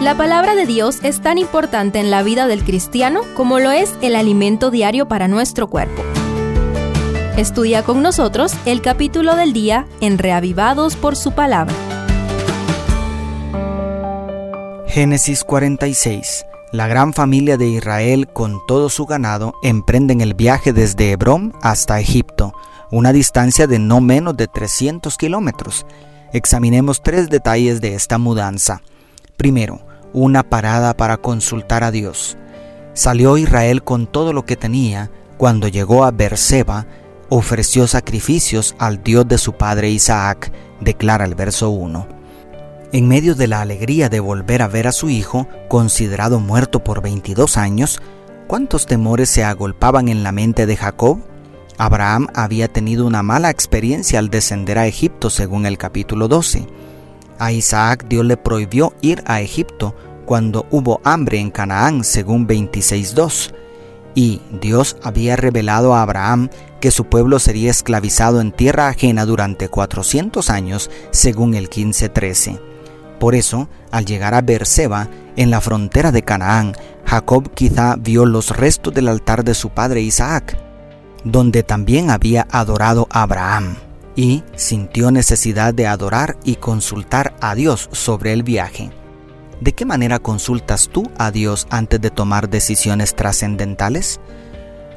La palabra de Dios es tan importante en la vida del cristiano como lo es el alimento diario para nuestro cuerpo. Estudia con nosotros el capítulo del día en Reavivados por su palabra. Génesis 46. La gran familia de Israel con todo su ganado emprenden el viaje desde Hebrón hasta Egipto, una distancia de no menos de 300 kilómetros. Examinemos tres detalles de esta mudanza. Primero, una parada para consultar a Dios. Salió Israel con todo lo que tenía. Cuando llegó a Berseba, ofreció sacrificios al Dios de su padre Isaac, declara el verso 1. En medio de la alegría de volver a ver a su hijo, considerado muerto por 22 años, ¿cuántos temores se agolpaban en la mente de Jacob? Abraham había tenido una mala experiencia al descender a Egipto según el capítulo 12. A Isaac Dios le prohibió ir a Egipto cuando hubo hambre en Canaán según 26.2. Y Dios había revelado a Abraham que su pueblo sería esclavizado en tierra ajena durante 400 años según el 15.13. Por eso, al llegar a Beerseba, en la frontera de Canaán, Jacob quizá vio los restos del altar de su padre Isaac, donde también había adorado a Abraham, y sintió necesidad de adorar y consultar a Dios sobre el viaje. ¿De qué manera consultas tú a Dios antes de tomar decisiones trascendentales?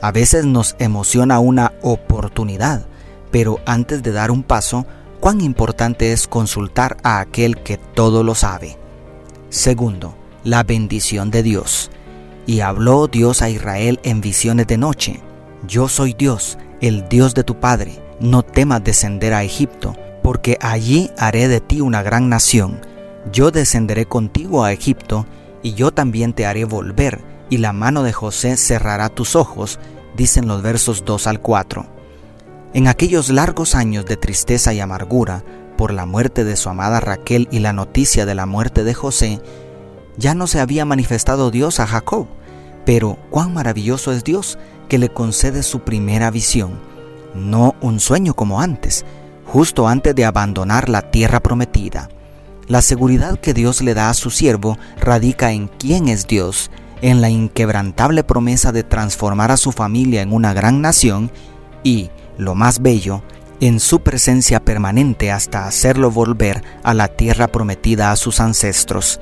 A veces nos emociona una oportunidad, pero antes de dar un paso, cuán importante es consultar a aquel que todo lo sabe. Segundo, la bendición de Dios. Y habló Dios a Israel en visiones de noche. Yo soy Dios, el Dios de tu Padre. No temas descender a Egipto, porque allí haré de ti una gran nación. Yo descenderé contigo a Egipto, y yo también te haré volver, y la mano de José cerrará tus ojos, dicen los versos 2 al 4. En aquellos largos años de tristeza y amargura por la muerte de su amada Raquel y la noticia de la muerte de José, ya no se había manifestado Dios a Jacob, pero cuán maravilloso es Dios que le concede su primera visión, no un sueño como antes, justo antes de abandonar la tierra prometida. La seguridad que Dios le da a su siervo radica en quién es Dios, en la inquebrantable promesa de transformar a su familia en una gran nación y, lo más bello, en su presencia permanente hasta hacerlo volver a la tierra prometida a sus ancestros.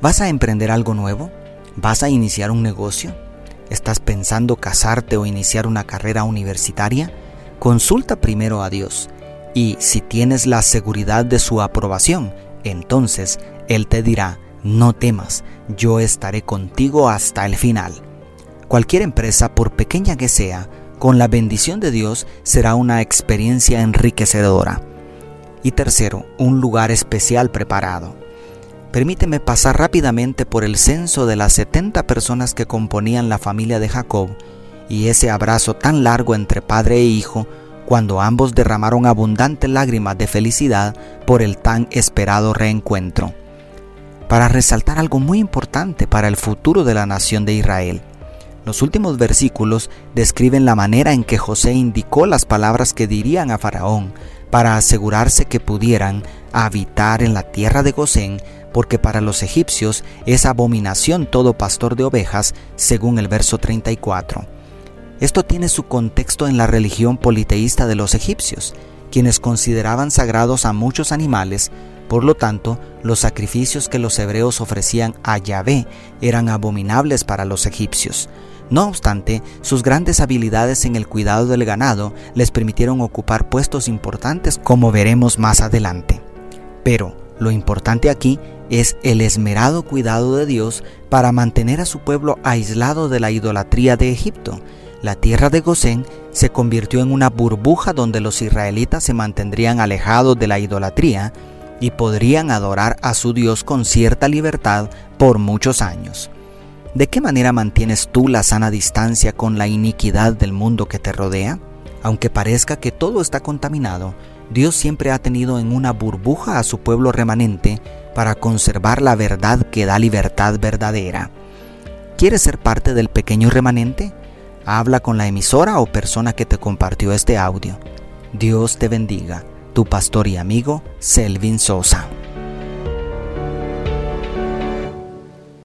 ¿Vas a emprender algo nuevo? ¿Vas a iniciar un negocio? ¿Estás pensando casarte o iniciar una carrera universitaria? Consulta primero a Dios y si tienes la seguridad de su aprobación, entonces Él te dirá, no temas, yo estaré contigo hasta el final. Cualquier empresa, por pequeña que sea, con la bendición de Dios será una experiencia enriquecedora. Y tercero, un lugar especial preparado. Permíteme pasar rápidamente por el censo de las 70 personas que componían la familia de Jacob y ese abrazo tan largo entre padre e hijo cuando ambos derramaron abundantes lágrimas de felicidad por el tan esperado reencuentro. Para resaltar algo muy importante para el futuro de la nación de Israel. Los últimos versículos describen la manera en que José indicó las palabras que dirían a Faraón para asegurarse que pudieran habitar en la tierra de Gosén, porque para los egipcios es abominación todo pastor de ovejas, según el verso 34. Esto tiene su contexto en la religión politeísta de los egipcios, quienes consideraban sagrados a muchos animales, por lo tanto, los sacrificios que los hebreos ofrecían a Yahvé eran abominables para los egipcios. No obstante, sus grandes habilidades en el cuidado del ganado les permitieron ocupar puestos importantes como veremos más adelante. Pero lo importante aquí es el esmerado cuidado de Dios para mantener a su pueblo aislado de la idolatría de Egipto, la tierra de Gosén se convirtió en una burbuja donde los israelitas se mantendrían alejados de la idolatría y podrían adorar a su Dios con cierta libertad por muchos años. ¿De qué manera mantienes tú la sana distancia con la iniquidad del mundo que te rodea? Aunque parezca que todo está contaminado, Dios siempre ha tenido en una burbuja a su pueblo remanente para conservar la verdad que da libertad verdadera. ¿Quieres ser parte del pequeño remanente? Habla con la emisora o persona que te compartió este audio. Dios te bendiga. Tu pastor y amigo, Selvin Sosa.